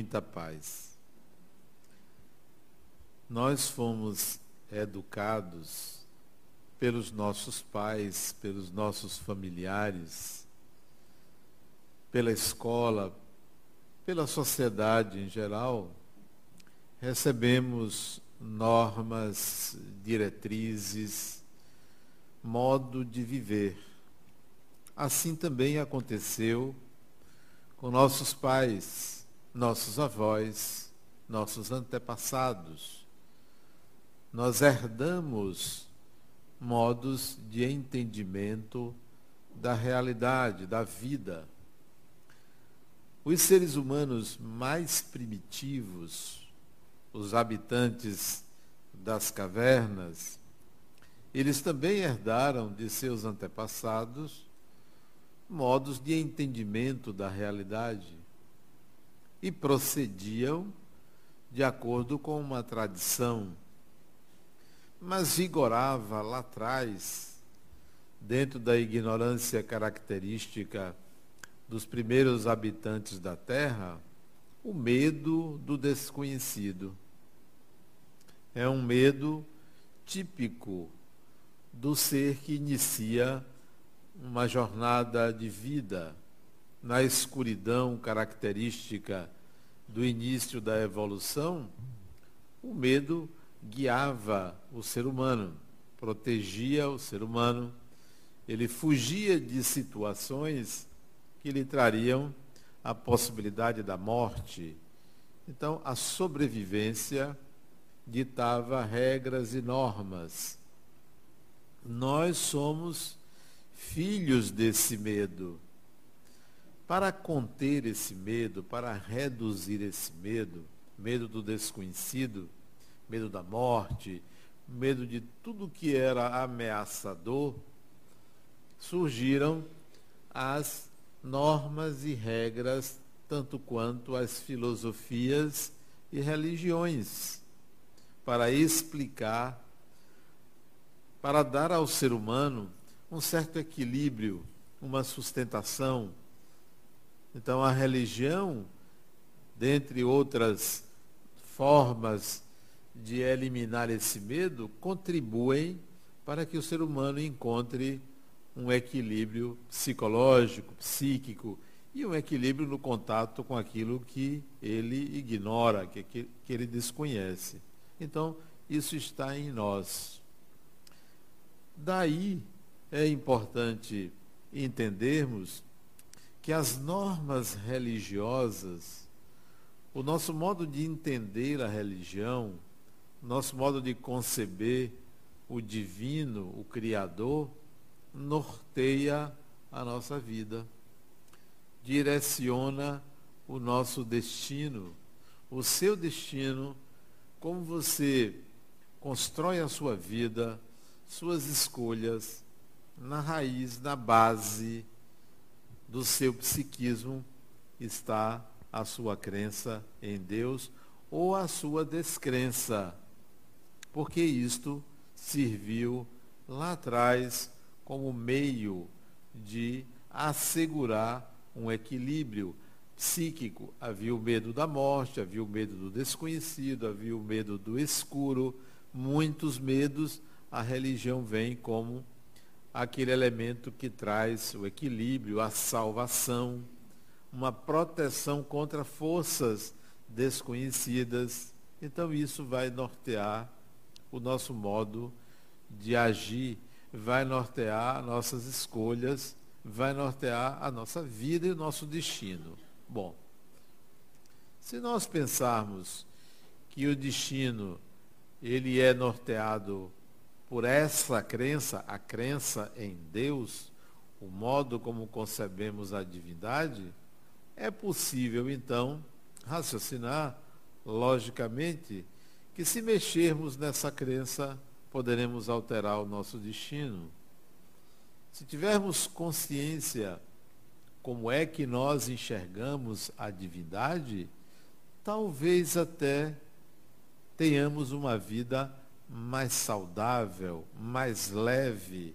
muita paz. Nós fomos educados pelos nossos pais, pelos nossos familiares, pela escola, pela sociedade em geral, recebemos normas, diretrizes, modo de viver. Assim também aconteceu com nossos pais, nossos avós, nossos antepassados. Nós herdamos modos de entendimento da realidade, da vida. Os seres humanos mais primitivos, os habitantes das cavernas, eles também herdaram de seus antepassados modos de entendimento da realidade e procediam de acordo com uma tradição. Mas vigorava lá atrás, dentro da ignorância característica dos primeiros habitantes da Terra, o medo do desconhecido. É um medo típico do ser que inicia uma jornada de vida na escuridão característica do início da evolução, o medo guiava o ser humano, protegia o ser humano, ele fugia de situações que lhe trariam a possibilidade da morte. Então, a sobrevivência ditava regras e normas. Nós somos filhos desse medo. Para conter esse medo, para reduzir esse medo, medo do desconhecido, medo da morte, medo de tudo que era ameaçador, surgiram as normas e regras, tanto quanto as filosofias e religiões, para explicar, para dar ao ser humano um certo equilíbrio, uma sustentação. Então a religião, dentre outras formas de eliminar esse medo, contribuem para que o ser humano encontre um equilíbrio psicológico, psíquico e um equilíbrio no contato com aquilo que ele ignora, que, que, que ele desconhece. Então, isso está em nós. Daí é importante entendermos que as normas religiosas, o nosso modo de entender a religião, nosso modo de conceber o divino, o Criador, norteia a nossa vida, direciona o nosso destino, o seu destino, como você constrói a sua vida, suas escolhas, na raiz, na base do seu psiquismo está a sua crença em Deus ou a sua descrença. Porque isto serviu lá atrás como meio de assegurar um equilíbrio psíquico. Havia o medo da morte, havia o medo do desconhecido, havia o medo do escuro, muitos medos. A religião vem como aquele elemento que traz o equilíbrio, a salvação, uma proteção contra forças desconhecidas. Então isso vai nortear o nosso modo de agir, vai nortear nossas escolhas, vai nortear a nossa vida e o nosso destino. Bom, se nós pensarmos que o destino ele é norteado por essa crença, a crença em Deus, o modo como concebemos a divindade, é possível então raciocinar logicamente que se mexermos nessa crença, poderemos alterar o nosso destino. Se tivermos consciência como é que nós enxergamos a divindade, talvez até tenhamos uma vida mais saudável, mais leve,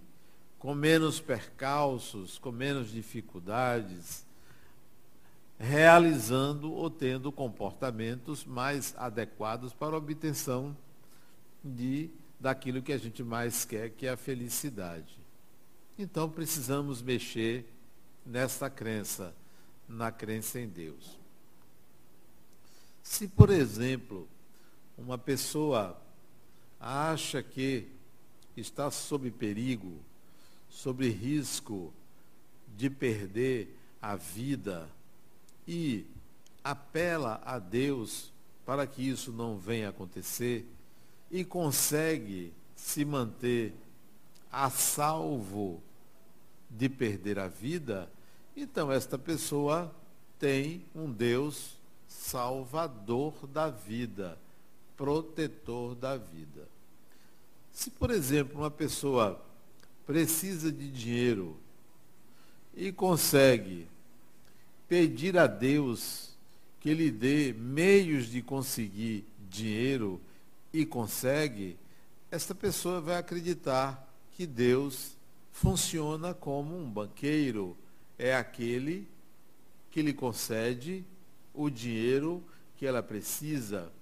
com menos percalços, com menos dificuldades, realizando ou tendo comportamentos mais adequados para a obtenção de daquilo que a gente mais quer, que é a felicidade. Então precisamos mexer nesta crença, na crença em Deus. Se, por exemplo, uma pessoa acha que está sob perigo, sob risco de perder a vida e apela a Deus para que isso não venha acontecer e consegue se manter a salvo de perder a vida, então esta pessoa tem um Deus salvador da vida, protetor da vida. Se, por exemplo, uma pessoa precisa de dinheiro e consegue pedir a Deus que lhe dê meios de conseguir dinheiro e consegue, esta pessoa vai acreditar que Deus funciona como um banqueiro, é aquele que lhe concede o dinheiro que ela precisa.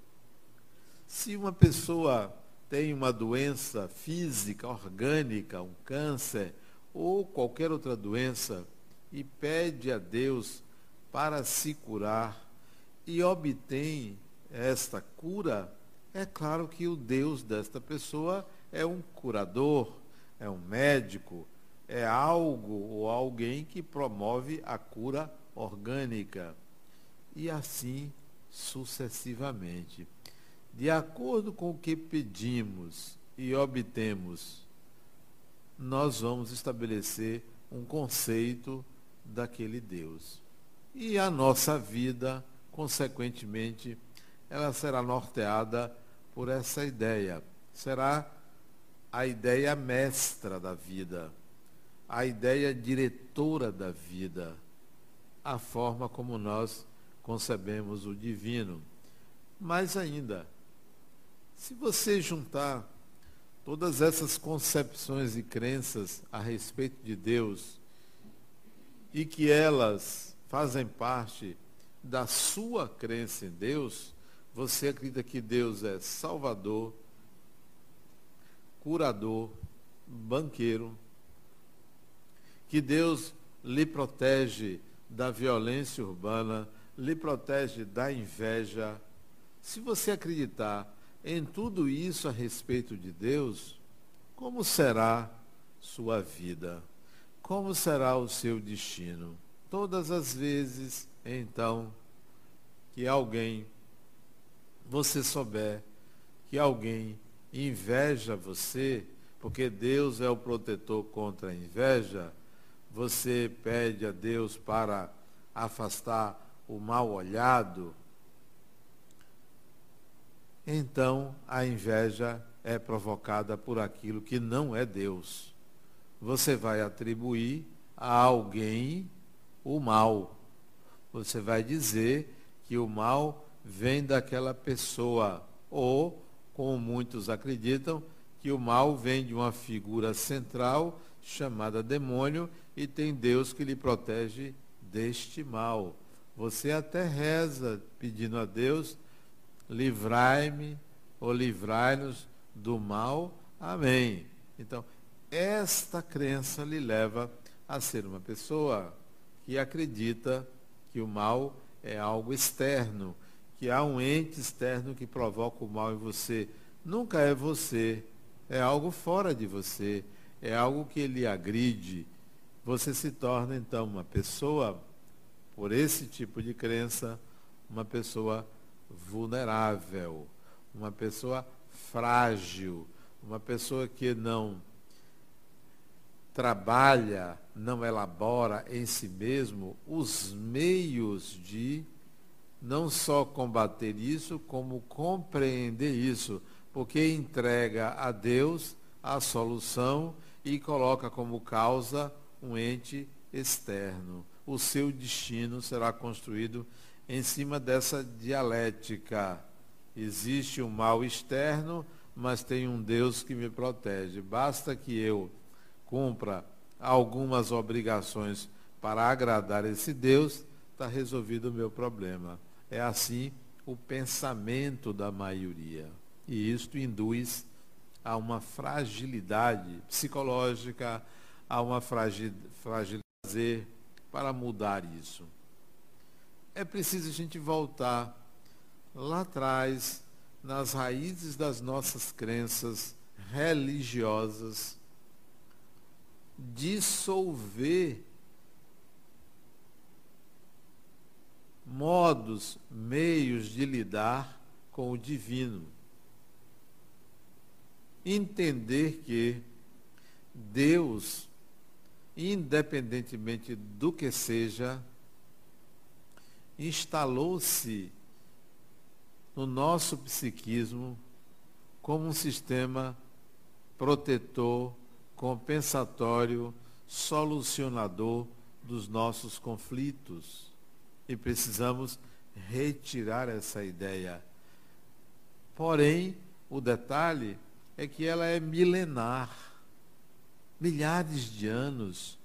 Se uma pessoa tem uma doença física, orgânica, um câncer ou qualquer outra doença e pede a Deus para se curar e obtém esta cura, é claro que o Deus desta pessoa é um curador, é um médico, é algo ou alguém que promove a cura orgânica. E assim sucessivamente de acordo com o que pedimos e obtemos, nós vamos estabelecer um conceito daquele Deus. E a nossa vida, consequentemente, ela será norteada por essa ideia. Será a ideia mestra da vida, a ideia diretora da vida, a forma como nós concebemos o divino. Mais ainda, se você juntar todas essas concepções e crenças a respeito de Deus e que elas fazem parte da sua crença em Deus, você acredita que Deus é salvador, curador, banqueiro, que Deus lhe protege da violência urbana, lhe protege da inveja. Se você acreditar em tudo isso a respeito de Deus, como será sua vida? Como será o seu destino? Todas as vezes, então, que alguém, você souber que alguém inveja você, porque Deus é o protetor contra a inveja, você pede a Deus para afastar o mal olhado, então a inveja é provocada por aquilo que não é Deus. Você vai atribuir a alguém o mal. Você vai dizer que o mal vem daquela pessoa. Ou, como muitos acreditam, que o mal vem de uma figura central chamada demônio e tem Deus que lhe protege deste mal. Você até reza pedindo a Deus livrai-me ou livrai-nos do mal. Amém. Então, esta crença lhe leva a ser uma pessoa que acredita que o mal é algo externo, que há um ente externo que provoca o mal em você. Nunca é você, é algo fora de você, é algo que lhe agride. Você se torna então uma pessoa, por esse tipo de crença, uma pessoa vulnerável, uma pessoa frágil, uma pessoa que não trabalha, não elabora em si mesmo os meios de não só combater isso, como compreender isso, porque entrega a Deus a solução e coloca como causa um ente externo. O seu destino será construído em cima dessa dialética. Existe um mal externo, mas tem um Deus que me protege. Basta que eu cumpra algumas obrigações para agradar esse Deus, está resolvido o meu problema. É assim o pensamento da maioria. E isto induz a uma fragilidade psicológica, a uma fragilidade para mudar isso. É preciso a gente voltar lá atrás, nas raízes das nossas crenças religiosas, dissolver modos, meios de lidar com o divino. Entender que Deus, independentemente do que seja, instalou-se no nosso psiquismo como um sistema protetor, compensatório, solucionador dos nossos conflitos. E precisamos retirar essa ideia. Porém, o detalhe é que ela é milenar. Milhares de anos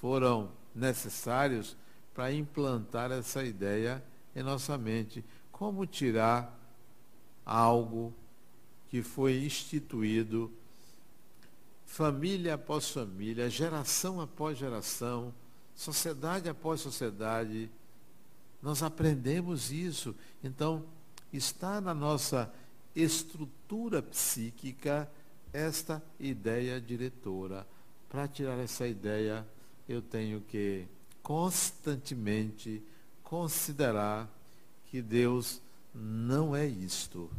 foram necessários para implantar essa ideia em nossa mente. Como tirar algo que foi instituído família após família, geração após geração, sociedade após sociedade, nós aprendemos isso. Então, está na nossa estrutura psíquica esta ideia diretora. Para tirar essa ideia, eu tenho que constantemente considerar que Deus não é isto.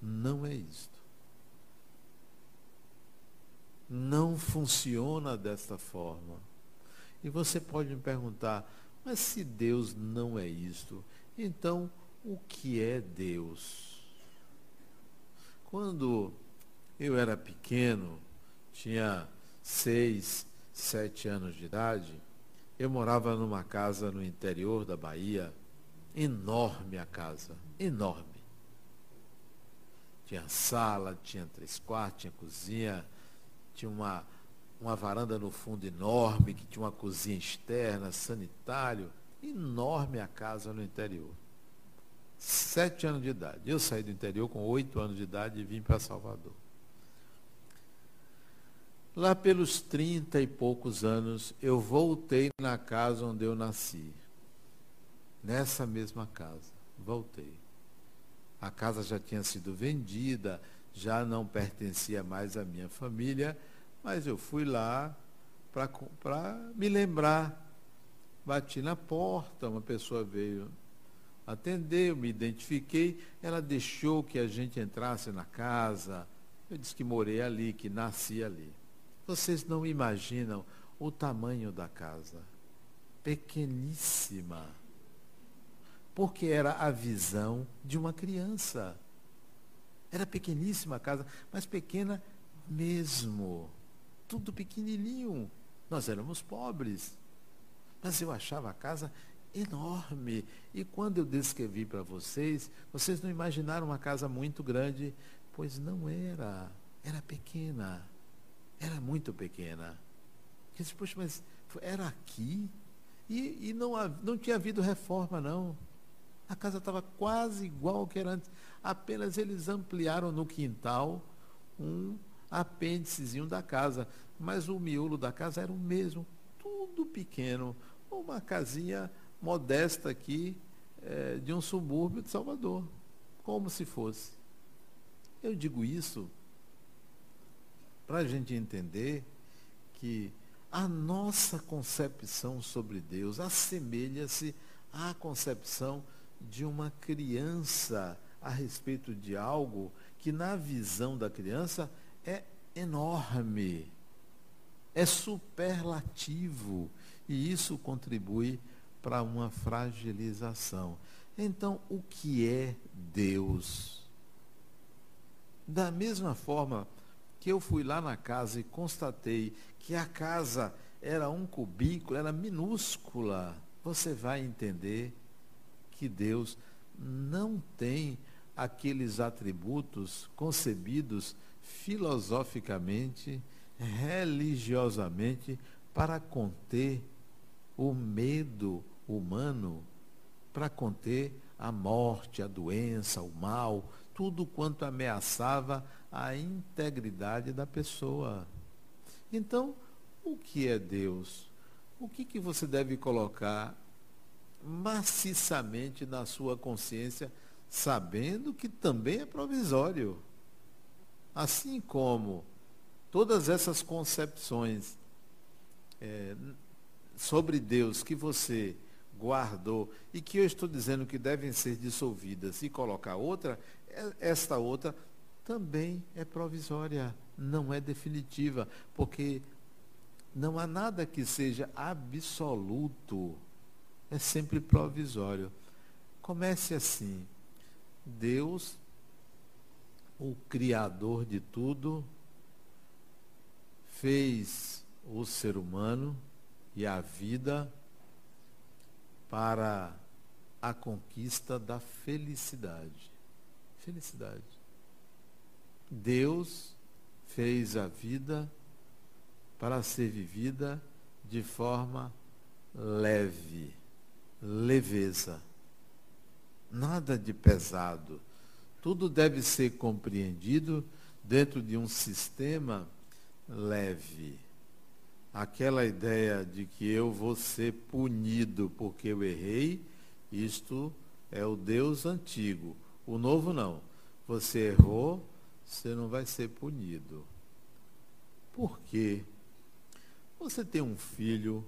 Não é isto. Não funciona desta forma. E você pode me perguntar, mas se Deus não é isto, então o que é Deus? Quando eu era pequeno, tinha seis, sete anos de idade, eu morava numa casa no interior da Bahia, enorme a casa, enorme. Tinha sala, tinha três quartos, tinha cozinha, tinha uma uma varanda no fundo enorme, que tinha uma cozinha externa, sanitário. Enorme a casa no interior. Sete anos de idade. Eu saí do interior com oito anos de idade e vim para Salvador. Lá pelos trinta e poucos anos, eu voltei na casa onde eu nasci. Nessa mesma casa. Voltei. A casa já tinha sido vendida, já não pertencia mais à minha família mas eu fui lá para me lembrar. Bati na porta, uma pessoa veio atender, eu me identifiquei, ela deixou que a gente entrasse na casa. Eu disse que morei ali, que nasci ali. Vocês não imaginam o tamanho da casa. Pequeníssima. Porque era a visão de uma criança. Era pequeníssima a casa, mas pequena mesmo tudo pequenininho. Nós éramos pobres. Mas eu achava a casa enorme. E quando eu descrevi para vocês, vocês não imaginaram uma casa muito grande, pois não era. Era pequena. Era muito pequena. Eu disse, poxa, mas era aqui? E, e não, não tinha havido reforma, não. A casa estava quase igual ao que era antes. Apenas eles ampliaram no quintal um apêndicezinho da casa, mas o miolo da casa era o mesmo, tudo pequeno, uma casinha modesta aqui é, de um subúrbio de Salvador, como se fosse. Eu digo isso para a gente entender que a nossa concepção sobre Deus assemelha-se à concepção de uma criança a respeito de algo que, na visão da criança, é enorme, é superlativo, e isso contribui para uma fragilização. Então, o que é Deus? Da mesma forma que eu fui lá na casa e constatei que a casa era um cubículo, era minúscula, você vai entender que Deus não tem aqueles atributos concebidos filosoficamente, religiosamente, para conter o medo, humano para conter a morte, a doença, o mal, tudo quanto ameaçava a integridade da pessoa. Então, o que é Deus? O que, que você deve colocar maciçamente na sua consciência, sabendo que também é provisório? Assim como todas essas concepções é, sobre Deus que você guardou e que eu estou dizendo que devem ser dissolvidas e colocar outra, é, esta outra também é provisória, não é definitiva, porque não há nada que seja absoluto, é sempre provisório. Comece assim. Deus, o Criador de tudo, fez o ser humano e a vida para a conquista da felicidade. Felicidade. Deus fez a vida para ser vivida de forma leve, leveza. Nada de pesado. Tudo deve ser compreendido dentro de um sistema leve aquela ideia de que eu vou ser punido porque eu errei, isto é o Deus antigo. O novo não. Você errou, você não vai ser punido. Por quê? Você tem um filho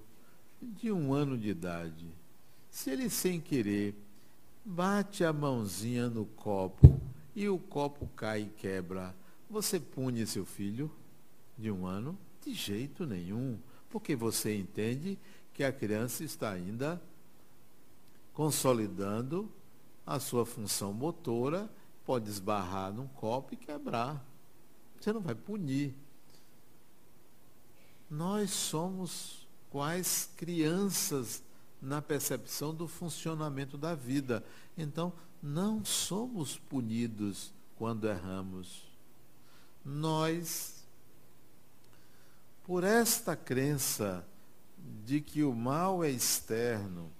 de um ano de idade. Se ele sem querer bate a mãozinha no copo e o copo cai e quebra, você pune seu filho de um ano? De jeito nenhum, porque você entende que a criança está ainda consolidando a sua função motora, pode esbarrar num copo e quebrar. Você não vai punir. Nós somos quais crianças na percepção do funcionamento da vida. Então, não somos punidos quando erramos. Nós por esta crença de que o mal é externo,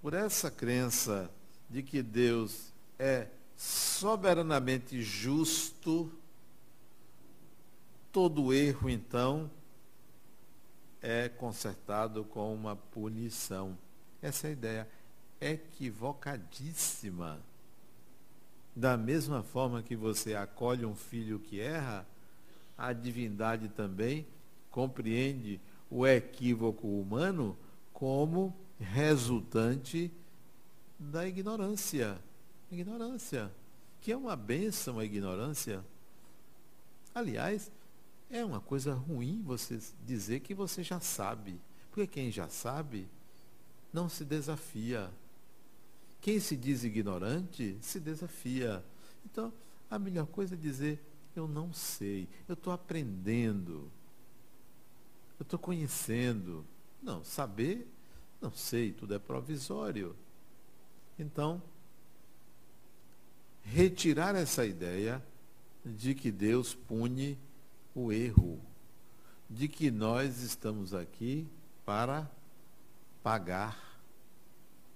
por essa crença de que Deus é soberanamente justo, todo erro, então, é consertado com uma punição. Essa é a ideia equivocadíssima. Da mesma forma que você acolhe um filho que erra, a divindade também compreende o equívoco humano como resultante da ignorância. Ignorância. Que é uma benção a ignorância. Aliás, é uma coisa ruim você dizer que você já sabe. Porque quem já sabe não se desafia. Quem se diz ignorante se desafia. Então, a melhor coisa é dizer: eu não sei, eu estou aprendendo. Eu estou conhecendo. Não, saber, não sei, tudo é provisório. Então, retirar essa ideia de que Deus pune o erro, de que nós estamos aqui para pagar.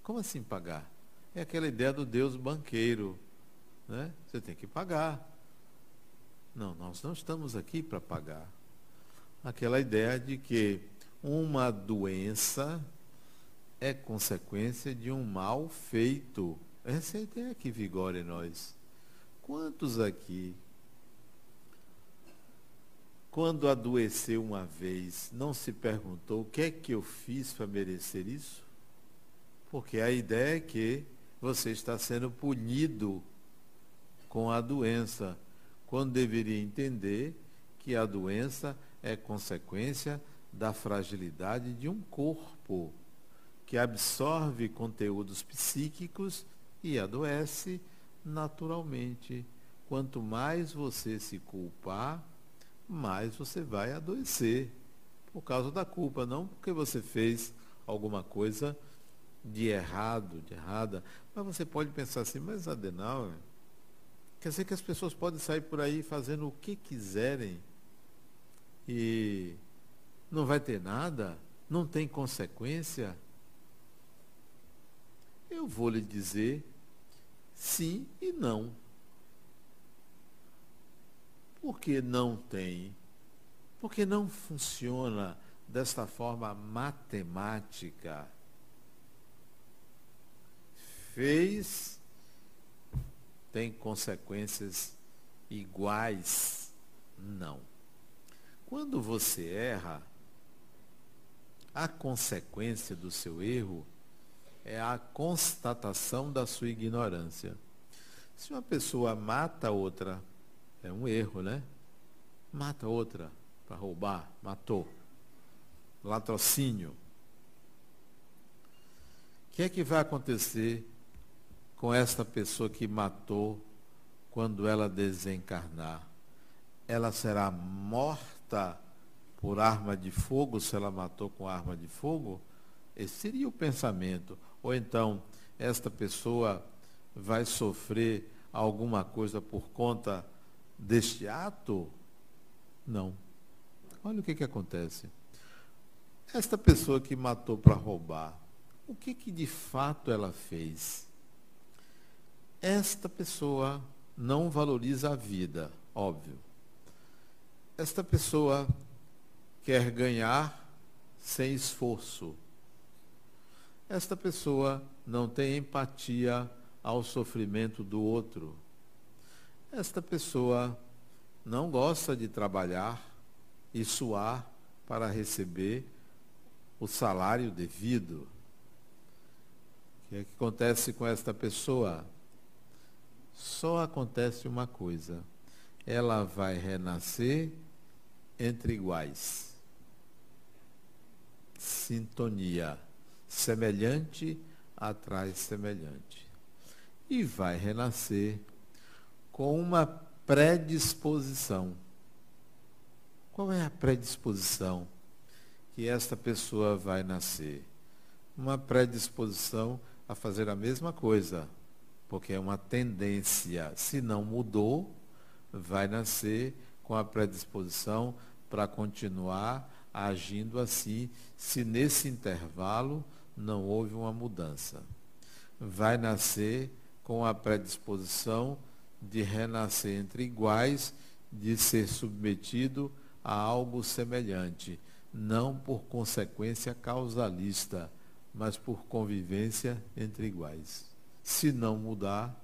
Como assim pagar? É aquela ideia do Deus banqueiro. Né? Você tem que pagar. Não, nós não estamos aqui para pagar aquela ideia de que uma doença é consequência de um mal feito. Essa é a ideia que vigora em nós. Quantos aqui, quando adoeceu uma vez, não se perguntou o que é que eu fiz para merecer isso? Porque a ideia é que você está sendo punido com a doença, quando deveria entender que a doença é consequência da fragilidade de um corpo que absorve conteúdos psíquicos e adoece naturalmente. Quanto mais você se culpar, mais você vai adoecer. Por causa da culpa, não porque você fez alguma coisa de errado, de errada. Mas você pode pensar assim, mas Adenal, quer dizer que as pessoas podem sair por aí fazendo o que quiserem e não vai ter nada, não tem consequência. Eu vou lhe dizer sim e não. Por que não tem? Porque não funciona desta forma matemática. Fez, tem consequências iguais? Não. Quando você erra, a consequência do seu erro é a constatação da sua ignorância. Se uma pessoa mata outra, é um erro, né? Mata outra para roubar, matou. Latrocínio. O que é que vai acontecer com esta pessoa que matou quando ela desencarnar? Ela será morta por arma de fogo, se ela matou com arma de fogo? Esse seria o pensamento. Ou então, esta pessoa vai sofrer alguma coisa por conta deste ato? Não. Olha o que, que acontece. Esta pessoa que matou para roubar, o que, que de fato ela fez? Esta pessoa não valoriza a vida, óbvio. Esta pessoa quer ganhar sem esforço. Esta pessoa não tem empatia ao sofrimento do outro. Esta pessoa não gosta de trabalhar e suar para receber o salário devido. O que, é que acontece com esta pessoa? Só acontece uma coisa: ela vai renascer entre iguais. Sintonia. Semelhante atrai semelhante. E vai renascer com uma predisposição. Qual é a predisposição que esta pessoa vai nascer? Uma predisposição a fazer a mesma coisa, porque é uma tendência. Se não mudou, vai nascer com a predisposição para continuar agindo assim, se nesse intervalo não houve uma mudança. Vai nascer com a predisposição de renascer entre iguais, de ser submetido a algo semelhante, não por consequência causalista, mas por convivência entre iguais. Se não mudar,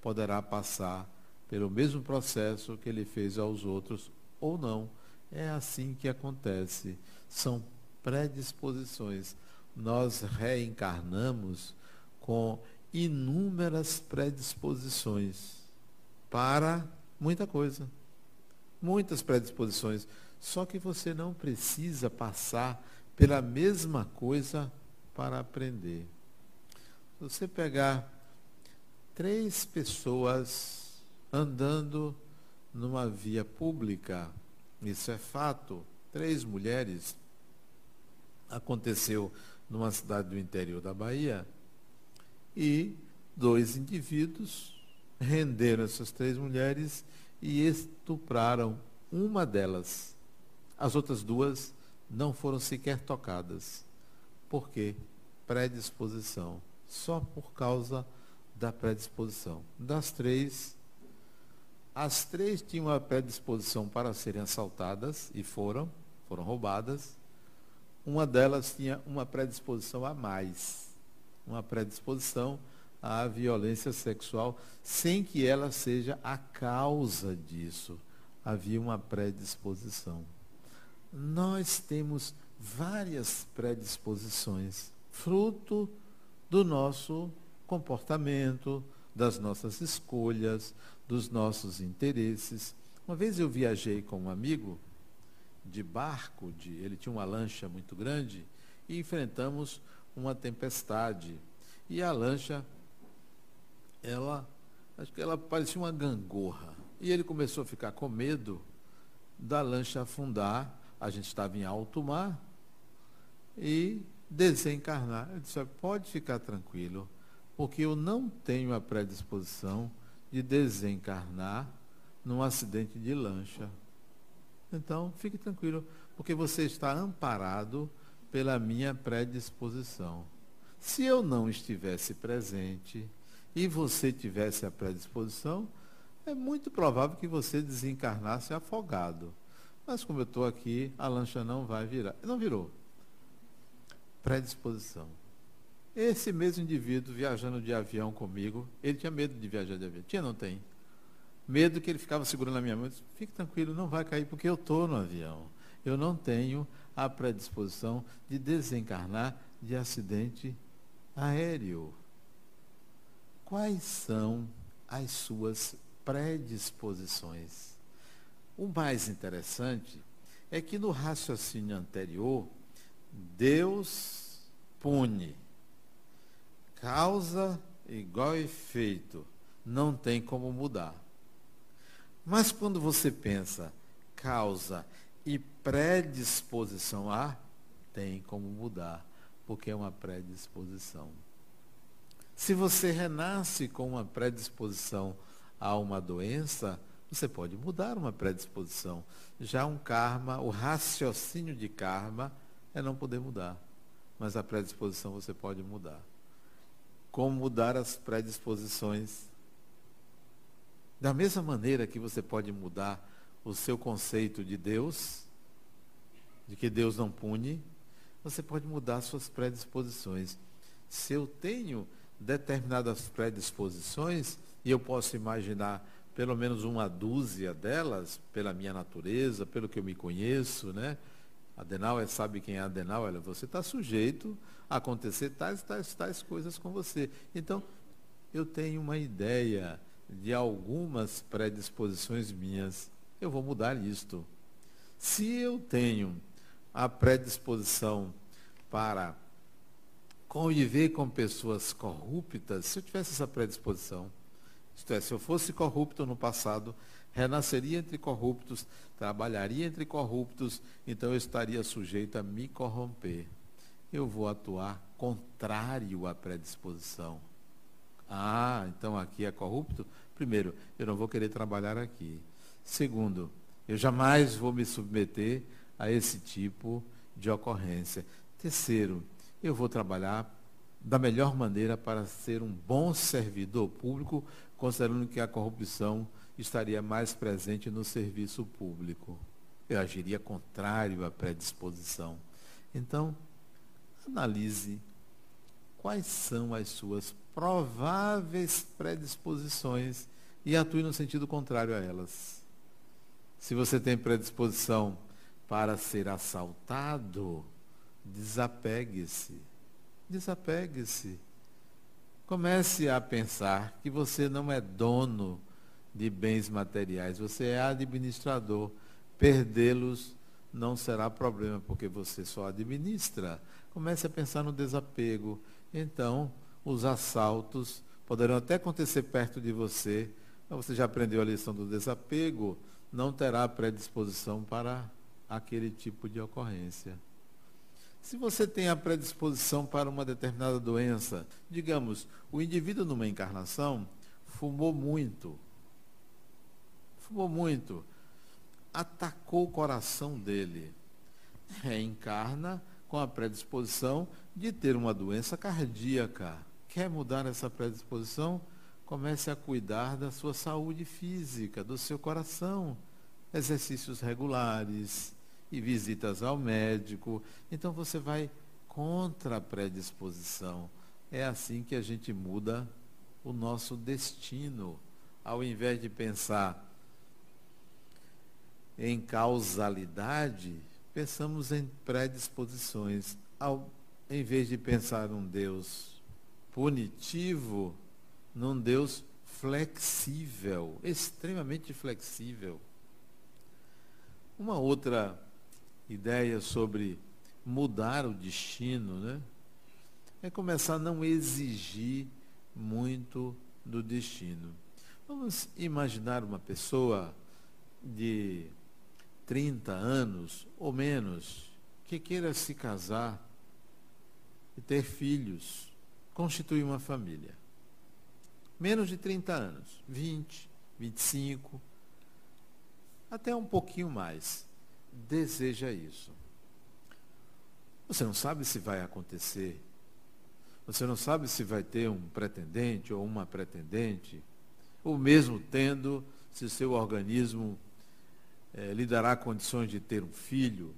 poderá passar pelo mesmo processo que ele fez aos outros ou não. É assim que acontece. São predisposições. Nós reencarnamos com inúmeras predisposições para muita coisa. Muitas predisposições. Só que você não precisa passar pela mesma coisa para aprender. Se você pegar três pessoas andando numa via pública, isso é fato, três mulheres, aconteceu numa cidade do interior da Bahia, e dois indivíduos renderam essas três mulheres e estupraram uma delas. As outras duas não foram sequer tocadas. Por quê? Predisposição. Só por causa da predisposição. Das três, as três tinham a predisposição para serem assaltadas e foram, foram roubadas. Uma delas tinha uma predisposição a mais. Uma predisposição à violência sexual, sem que ela seja a causa disso. Havia uma predisposição. Nós temos várias predisposições, fruto do nosso comportamento, das nossas escolhas, dos nossos interesses. Uma vez eu viajei com um amigo de barco, de, ele tinha uma lancha muito grande, e enfrentamos uma tempestade. E a lancha ela, acho que ela parecia uma gangorra. E ele começou a ficar com medo da lancha afundar. A gente estava em alto mar e desencarnar. Eu disse, pode ficar tranquilo, porque eu não tenho a predisposição de desencarnar num acidente de lancha. Então, fique tranquilo, porque você está amparado pela minha predisposição. Se eu não estivesse presente e você tivesse a predisposição, é muito provável que você desencarnasse afogado. Mas como eu estou aqui, a lancha não vai virar. Não virou. Predisposição. Esse mesmo indivíduo viajando de avião comigo, ele tinha medo de viajar de avião. Tinha, não tem? Medo que ele ficava segurando a minha mão. Disse, Fique tranquilo, não vai cair porque eu estou no avião. Eu não tenho a predisposição de desencarnar de acidente aéreo. Quais são as suas predisposições? O mais interessante é que no raciocínio anterior, Deus pune. Causa igual efeito. Não tem como mudar. Mas quando você pensa causa e predisposição a, tem como mudar, porque é uma predisposição. Se você renasce com uma predisposição a uma doença, você pode mudar uma predisposição. Já um karma, o raciocínio de karma é não poder mudar. Mas a predisposição você pode mudar. Como mudar as predisposições? Da mesma maneira que você pode mudar o seu conceito de Deus, de que Deus não pune, você pode mudar suas predisposições. Se eu tenho determinadas predisposições, e eu posso imaginar pelo menos uma dúzia delas, pela minha natureza, pelo que eu me conheço, né? Adenauer sabe quem é Adenauer, você está sujeito a acontecer tais, tais, tais coisas com você. Então, eu tenho uma ideia de algumas predisposições minhas. Eu vou mudar isto. Se eu tenho a predisposição para conviver com pessoas corruptas, se eu tivesse essa predisposição, isto é, se eu fosse corrupto no passado, renasceria entre corruptos, trabalharia entre corruptos, então eu estaria sujeito a me corromper. Eu vou atuar contrário à predisposição. Ah, então aqui é corrupto? Primeiro, eu não vou querer trabalhar aqui. Segundo, eu jamais vou me submeter a esse tipo de ocorrência. Terceiro, eu vou trabalhar da melhor maneira para ser um bom servidor público, considerando que a corrupção estaria mais presente no serviço público. Eu agiria contrário à predisposição. Então, analise quais são as suas prováveis predisposições e atue no sentido contrário a elas. Se você tem predisposição para ser assaltado, desapegue-se. Desapegue-se. Comece a pensar que você não é dono de bens materiais, você é administrador. Perdê-los não será problema, porque você só administra. Comece a pensar no desapego. Então, os assaltos poderão até acontecer perto de você, mas você já aprendeu a lição do desapego, não terá predisposição para aquele tipo de ocorrência. Se você tem a predisposição para uma determinada doença, digamos, o indivíduo numa encarnação fumou muito, fumou muito, atacou o coração dele, reencarna com a predisposição de ter uma doença cardíaca. Quer mudar essa predisposição? Comece a cuidar da sua saúde física, do seu coração. Exercícios regulares, e visitas ao médico. Então você vai contra a predisposição. É assim que a gente muda o nosso destino. Ao invés de pensar em causalidade, pensamos em predisposições. Ao, em vez de pensar num Deus punitivo, num Deus flexível, extremamente flexível. Uma outra ideia sobre mudar o destino, né? É começar a não exigir muito do destino. Vamos imaginar uma pessoa de 30 anos ou menos que queira se casar e ter filhos, constituir uma família. Menos de 30 anos, 20, 25, até um pouquinho mais deseja isso. Você não sabe se vai acontecer. Você não sabe se vai ter um pretendente ou uma pretendente, ou mesmo tendo, se seu organismo é, lhe dará condições de ter um filho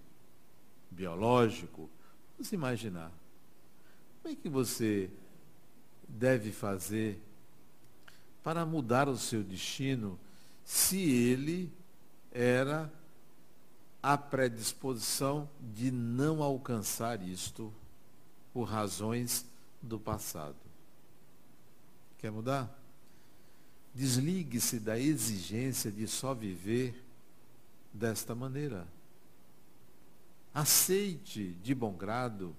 biológico. Vamos imaginar. Como é que você deve fazer para mudar o seu destino se ele era a predisposição de não alcançar isto por razões do passado? Quer mudar? Desligue-se da exigência de só viver desta maneira. Aceite de bom grado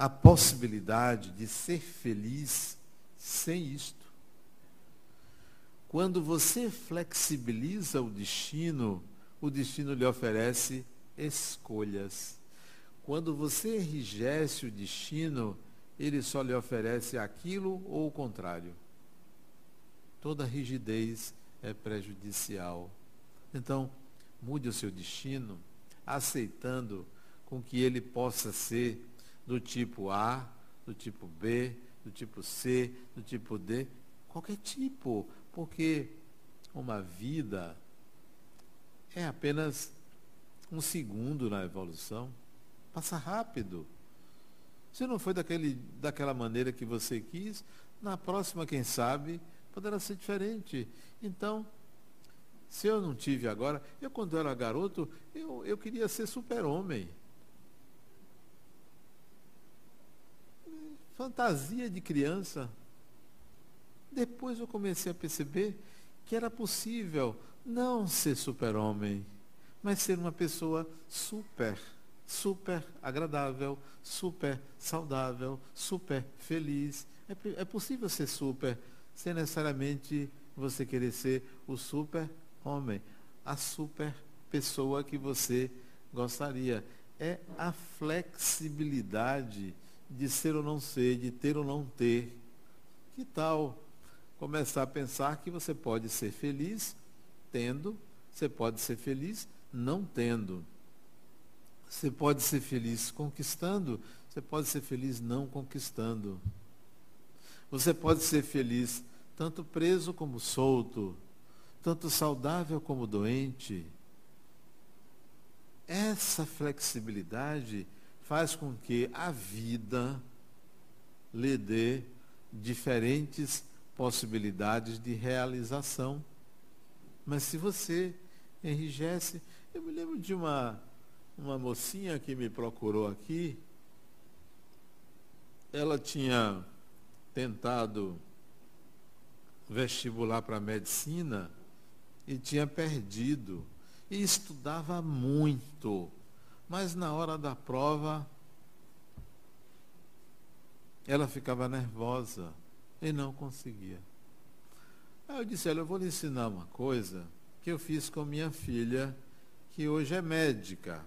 a possibilidade de ser feliz sem isto. Quando você flexibiliza o destino, o destino lhe oferece escolhas. Quando você enrijece o destino, ele só lhe oferece aquilo ou o contrário. Toda rigidez é prejudicial. Então, mude o seu destino, aceitando com que ele possa ser do tipo A, do tipo B, do tipo C, do tipo D, qualquer tipo, porque uma vida é apenas um segundo na evolução, passa rápido. Se não foi daquele, daquela maneira que você quis, na próxima, quem sabe, poderá ser diferente. Então, se eu não tive agora, eu quando era garoto, eu, eu queria ser super-homem. Fantasia de criança. Depois eu comecei a perceber que era possível não ser super-homem, mas ser uma pessoa super, super agradável, super saudável, super feliz. É, é possível ser super sem necessariamente você querer ser o super-homem, a super pessoa que você gostaria. É a flexibilidade de ser ou não ser, de ter ou não ter. Que tal começar a pensar que você pode ser feliz tendo, você pode ser feliz não tendo. Você pode ser feliz conquistando, você pode ser feliz não conquistando. Você pode ser feliz tanto preso como solto, tanto saudável como doente. Essa flexibilidade faz com que a vida lhe dê diferentes possibilidades de realização. Mas se você enrijece, eu me lembro de uma, uma mocinha que me procurou aqui, ela tinha tentado vestibular para medicina e tinha perdido. E estudava muito mas na hora da prova, ela ficava nervosa e não conseguia. Aí eu disse, olha, eu vou lhe ensinar uma coisa que eu fiz com minha filha, que hoje é médica.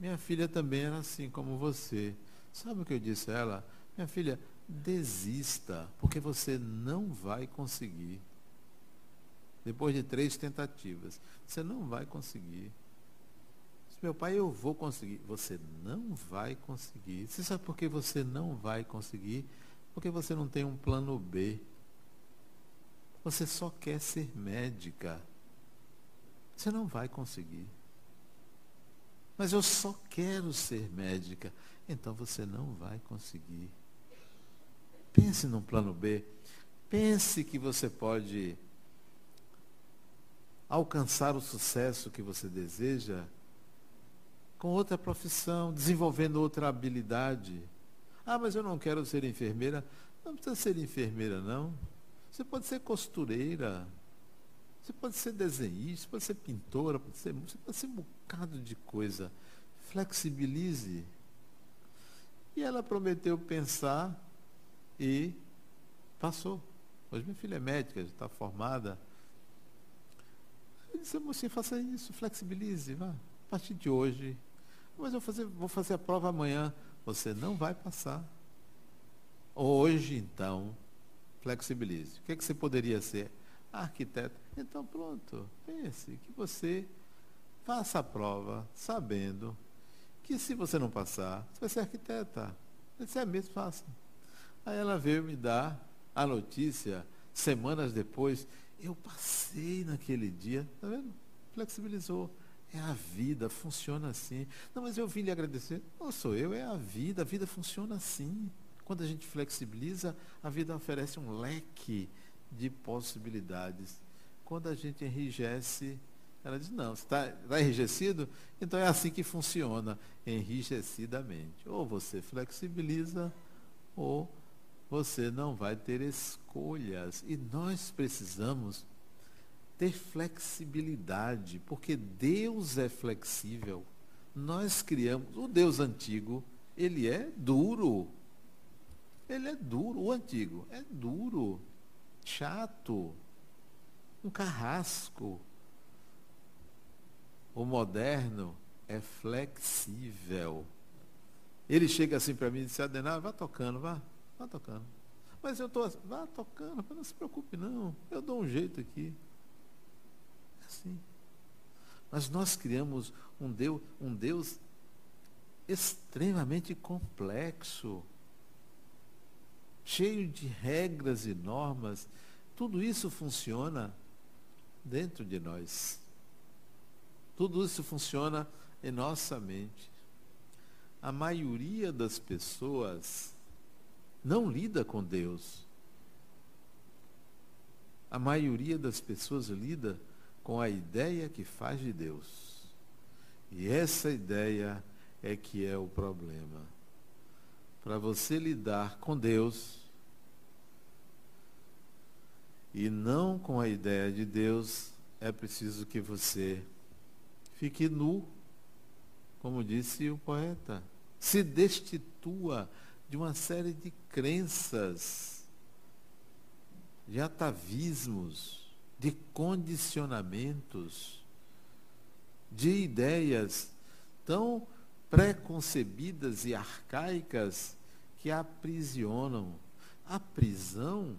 Minha filha também era assim como você. Sabe o que eu disse a ela? Minha filha, desista, porque você não vai conseguir. Depois de três tentativas, você não vai conseguir. Meu pai, eu vou conseguir. Você não vai conseguir. Você sabe por que você não vai conseguir? Porque você não tem um plano B. Você só quer ser médica. Você não vai conseguir. Mas eu só quero ser médica. Então você não vai conseguir. Pense num plano B. Pense que você pode alcançar o sucesso que você deseja com outra profissão, desenvolvendo outra habilidade. Ah, mas eu não quero ser enfermeira. Não precisa ser enfermeira, não. Você pode ser costureira. Você pode ser desenhista, pode ser pintora, pode ser, você pode ser um bocado de coisa. Flexibilize. E ela prometeu pensar e passou. Hoje minha filha é médica, já está formada. Eu disse, mocinha, faça isso, flexibilize, vá. A partir de hoje, mas eu vou fazer, vou fazer a prova amanhã. Você não vai passar. Hoje, então, flexibilize. O que, é que você poderia ser? Arquiteto. Então, pronto. Pense que você faça a prova sabendo que se você não passar, você vai ser arquiteta. Disse, é mesmo, faça. Aí ela veio me dar a notícia, semanas depois, eu passei naquele dia, tá vendo? Flexibilizou. É a vida, funciona assim. Não, mas eu vim lhe agradecer. Não sou eu, é a vida. A vida funciona assim. Quando a gente flexibiliza, a vida oferece um leque de possibilidades. Quando a gente enrijece, ela diz, não, você está tá enrijecido? Então é assim que funciona, enrijecidamente. Ou você flexibiliza, ou você não vai ter escolhas. E nós precisamos ter flexibilidade, porque Deus é flexível. Nós criamos, o Deus antigo, ele é duro. Ele é duro, o antigo é duro, chato, um carrasco. O moderno é flexível. Ele chega assim para mim e diz, Adenal, vá tocando, vá, vá tocando. Mas eu estou assim, vá tocando, não se preocupe não, eu dou um jeito aqui. Assim. Mas nós criamos um Deus, um Deus extremamente complexo, cheio de regras e normas. Tudo isso funciona dentro de nós. Tudo isso funciona em nossa mente. A maioria das pessoas não lida com Deus. A maioria das pessoas lida com a ideia que faz de Deus. E essa ideia é que é o problema. Para você lidar com Deus e não com a ideia de Deus, é preciso que você fique nu, como disse o poeta. Se destitua de uma série de crenças, de atavismos, de condicionamentos, de ideias tão preconcebidas e arcaicas que aprisionam. A prisão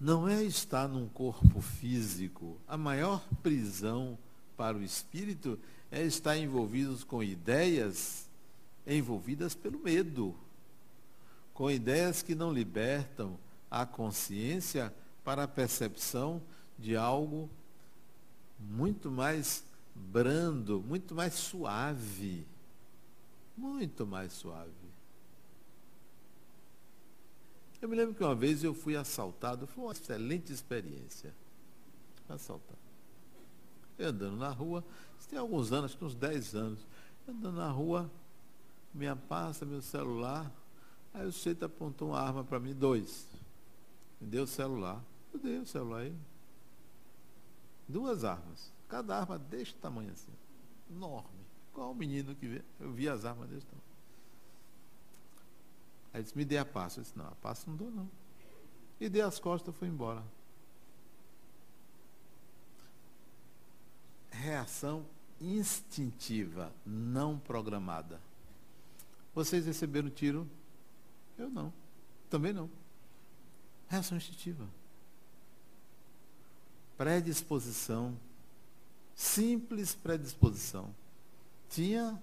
não é estar num corpo físico. A maior prisão para o espírito é estar envolvidos com ideias envolvidas pelo medo, com ideias que não libertam a consciência para a percepção de algo muito mais brando, muito mais suave. Muito mais suave. Eu me lembro que uma vez eu fui assaltado, foi uma excelente experiência. Assaltado. Eu andando na rua, isso tem alguns anos, acho que uns 10 anos, andando na rua, minha pasta, meu celular, aí o sujeito apontou uma arma para mim, dois. Me deu o celular. Eu dei o celular aí. Duas armas. Cada arma deste tamanho assim. Enorme. Qual o menino que vê? Eu vi as armas desse tamanho. Aí disse, me dê a pasta. Eu disse, não, a pasta não dou não. E dei as costas e fui embora. reação instintiva, não programada. Vocês receberam tiro? Eu não. Também não. Reação instintiva. Predisposição. Simples predisposição. Tinha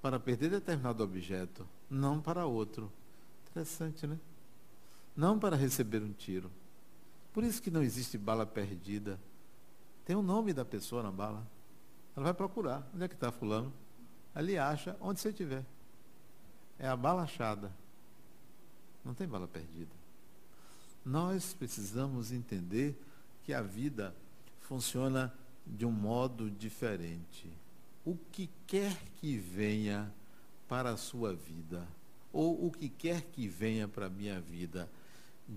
para perder determinado objeto, não para outro. Interessante, né? Não para receber um tiro. Por isso que não existe bala perdida. Tem o nome da pessoa na bala. Ela vai procurar. Onde é que está fulano? Ali acha, onde você estiver. É a bala achada. Não tem bala perdida. Nós precisamos entender que a vida funciona de um modo diferente. O que quer que venha para a sua vida, ou o que quer que venha para a minha vida,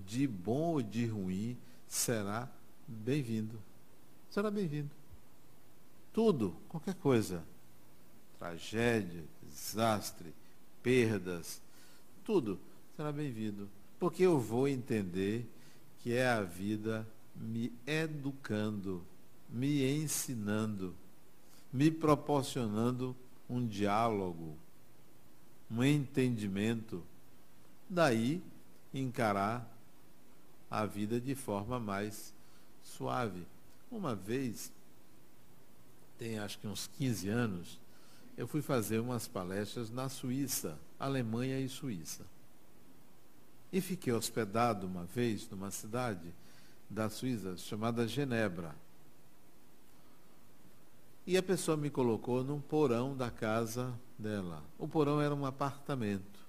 de bom ou de ruim, será bem-vindo será bem-vindo. Tudo, qualquer coisa. Tragédia, desastre, perdas, tudo será bem-vindo. Porque eu vou entender que é a vida me educando, me ensinando, me proporcionando um diálogo, um entendimento. Daí encarar a vida de forma mais suave. Uma vez, tem acho que uns 15 anos, eu fui fazer umas palestras na Suíça, Alemanha e Suíça. E fiquei hospedado uma vez numa cidade da Suíça chamada Genebra. E a pessoa me colocou num porão da casa dela. O porão era um apartamento.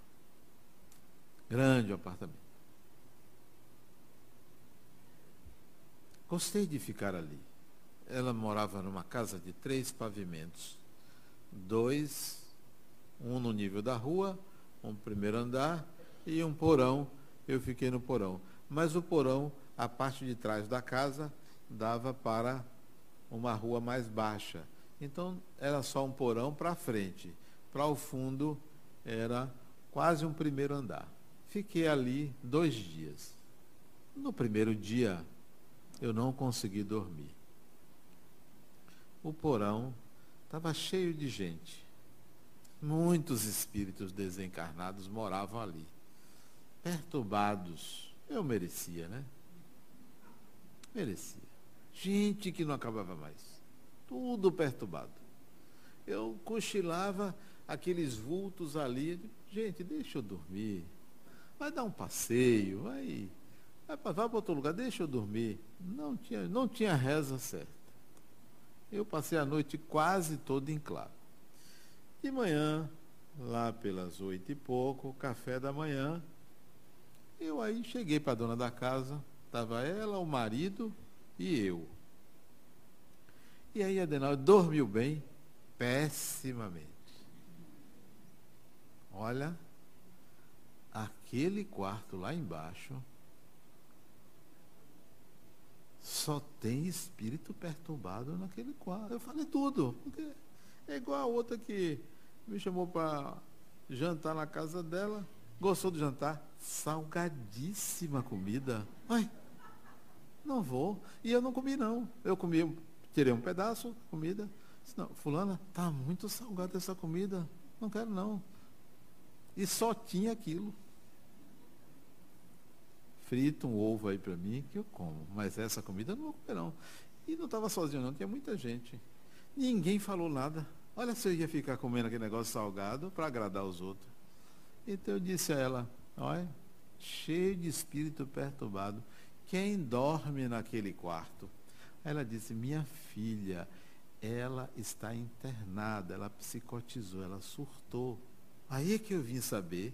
Grande apartamento. Gostei de ficar ali. Ela morava numa casa de três pavimentos. Dois, um no nível da rua, um primeiro andar e um porão. Eu fiquei no porão. Mas o porão, a parte de trás da casa, dava para uma rua mais baixa. Então era só um porão para frente. Para o fundo era quase um primeiro andar. Fiquei ali dois dias. No primeiro dia, eu não consegui dormir. O porão estava cheio de gente. Muitos espíritos desencarnados moravam ali. Perturbados. Eu merecia, né? Merecia. Gente que não acabava mais. Tudo perturbado. Eu cochilava aqueles vultos ali. Gente, deixa eu dormir. Vai dar um passeio, vai Vai, para outro lugar, deixa eu dormir. Não tinha, não tinha reza certa. Eu passei a noite quase toda em claro. De manhã, lá pelas oito e pouco, café da manhã, eu aí cheguei para a dona da casa, estava ela, o marido e eu. E aí Adenal dormiu bem, pessimamente. Olha, aquele quarto lá embaixo só tem espírito perturbado naquele quadro. Eu falei tudo, porque é igual a outra que me chamou para jantar na casa dela. Gostou do jantar? Salgadíssima comida. Ai, não vou. E eu não comi, não. Eu comi, tirei um pedaço, comida. Disse, não, fulana, tá muito salgada essa comida. Não quero, não. E só tinha aquilo frita um ovo aí para mim que eu como. Mas essa comida eu não vou comer não. E não estava sozinho não, tinha muita gente. Ninguém falou nada. Olha se eu ia ficar comendo aquele negócio salgado para agradar os outros. Então eu disse a ela, olha, cheio de espírito perturbado, quem dorme naquele quarto? Ela disse, minha filha, ela está internada, ela psicotizou, ela surtou. Aí é que eu vim saber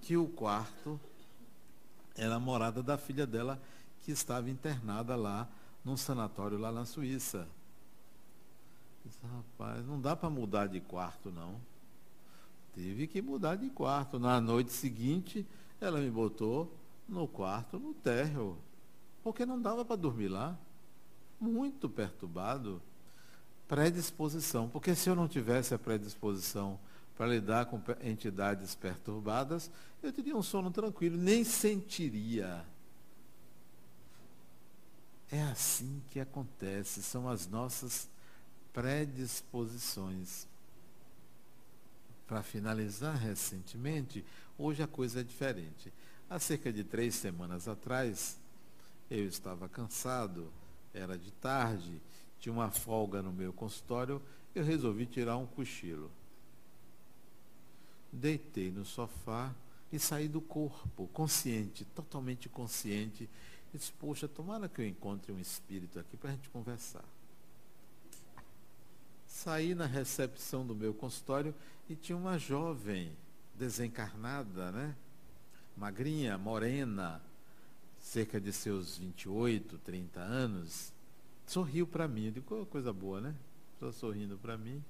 que o quarto era a morada da filha dela, que estava internada lá num sanatório lá na Suíça. Disse, rapaz, não dá para mudar de quarto, não. Tive que mudar de quarto. Na noite seguinte, ela me botou no quarto, no térreo. Porque não dava para dormir lá. Muito perturbado. Predisposição. Porque se eu não tivesse a predisposição para lidar com entidades perturbadas, eu teria um sono tranquilo, nem sentiria. É assim que acontece, são as nossas predisposições. Para finalizar recentemente, hoje a coisa é diferente. Há cerca de três semanas atrás, eu estava cansado, era de tarde, tinha uma folga no meu consultório, eu resolvi tirar um cochilo deitei no sofá e saí do corpo, consciente, totalmente consciente. E disse, poxa, tomara que eu encontre um espírito aqui para a gente conversar. Saí na recepção do meu consultório e tinha uma jovem desencarnada, né? Magrinha, morena, cerca de seus 28, 30 anos, sorriu para mim. Eu digo, coisa boa, né? Estou sorrindo para mim.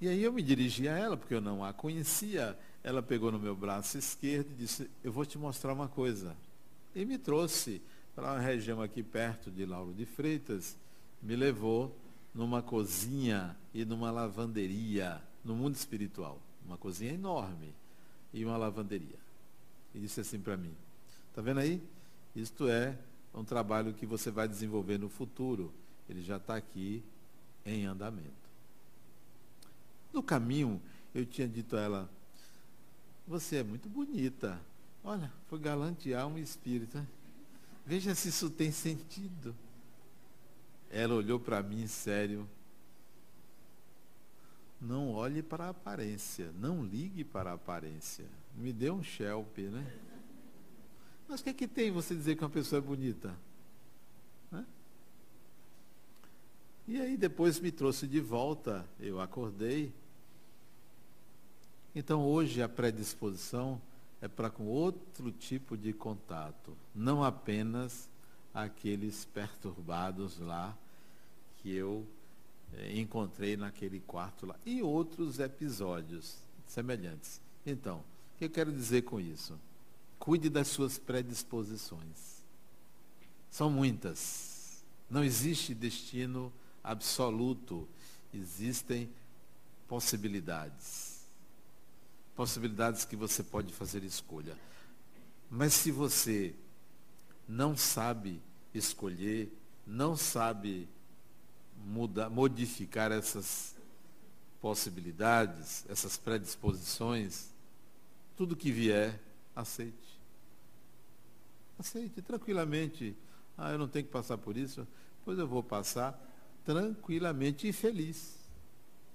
E aí eu me dirigi a ela, porque eu não a conhecia. Ela pegou no meu braço esquerdo e disse, eu vou te mostrar uma coisa. E me trouxe para uma região aqui perto de Lauro de Freitas, me levou numa cozinha e numa lavanderia, no mundo espiritual. Uma cozinha enorme e uma lavanderia. E disse assim para mim, está vendo aí? Isto é um trabalho que você vai desenvolver no futuro. Ele já está aqui em andamento. No caminho, eu tinha dito a ela, você é muito bonita. Olha, foi galantear um espírito. Né? Veja se isso tem sentido. Ela olhou para mim sério. Não olhe para a aparência, não ligue para a aparência. Me dê um shelp, né? Mas o que, é que tem você dizer que uma pessoa é bonita? Né? E aí depois me trouxe de volta, eu acordei. Então hoje a predisposição é para com outro tipo de contato, não apenas aqueles perturbados lá que eu encontrei naquele quarto lá. E outros episódios semelhantes. Então, o que eu quero dizer com isso? Cuide das suas predisposições. São muitas. Não existe destino absoluto. Existem possibilidades. Possibilidades que você pode fazer escolha. Mas se você não sabe escolher, não sabe mudar, modificar essas possibilidades, essas predisposições, tudo que vier, aceite. Aceite tranquilamente. Ah, eu não tenho que passar por isso, pois eu vou passar tranquilamente e feliz.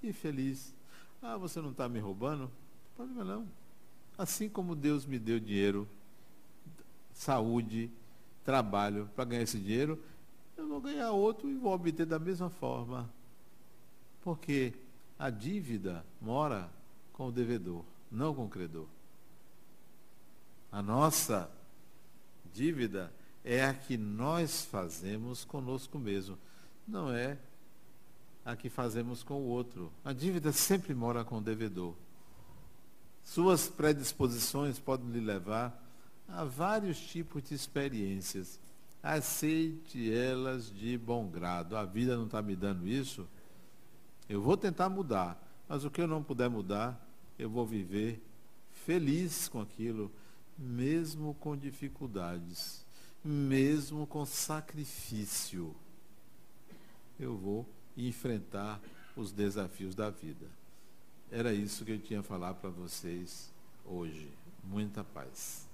E feliz. Ah, você não está me roubando? Problema não. Assim como Deus me deu dinheiro, saúde, trabalho para ganhar esse dinheiro, eu vou ganhar outro e vou obter da mesma forma. Porque a dívida mora com o devedor, não com o credor. A nossa dívida é a que nós fazemos conosco mesmo, não é a que fazemos com o outro. A dívida sempre mora com o devedor. Suas predisposições podem lhe levar a vários tipos de experiências aceite elas de bom grado. A vida não está me dando isso. Eu vou tentar mudar, mas o que eu não puder mudar, eu vou viver feliz com aquilo, mesmo com dificuldades, mesmo com sacrifício. Eu vou enfrentar os desafios da vida. Era isso que eu tinha a falar para vocês hoje. Muita paz.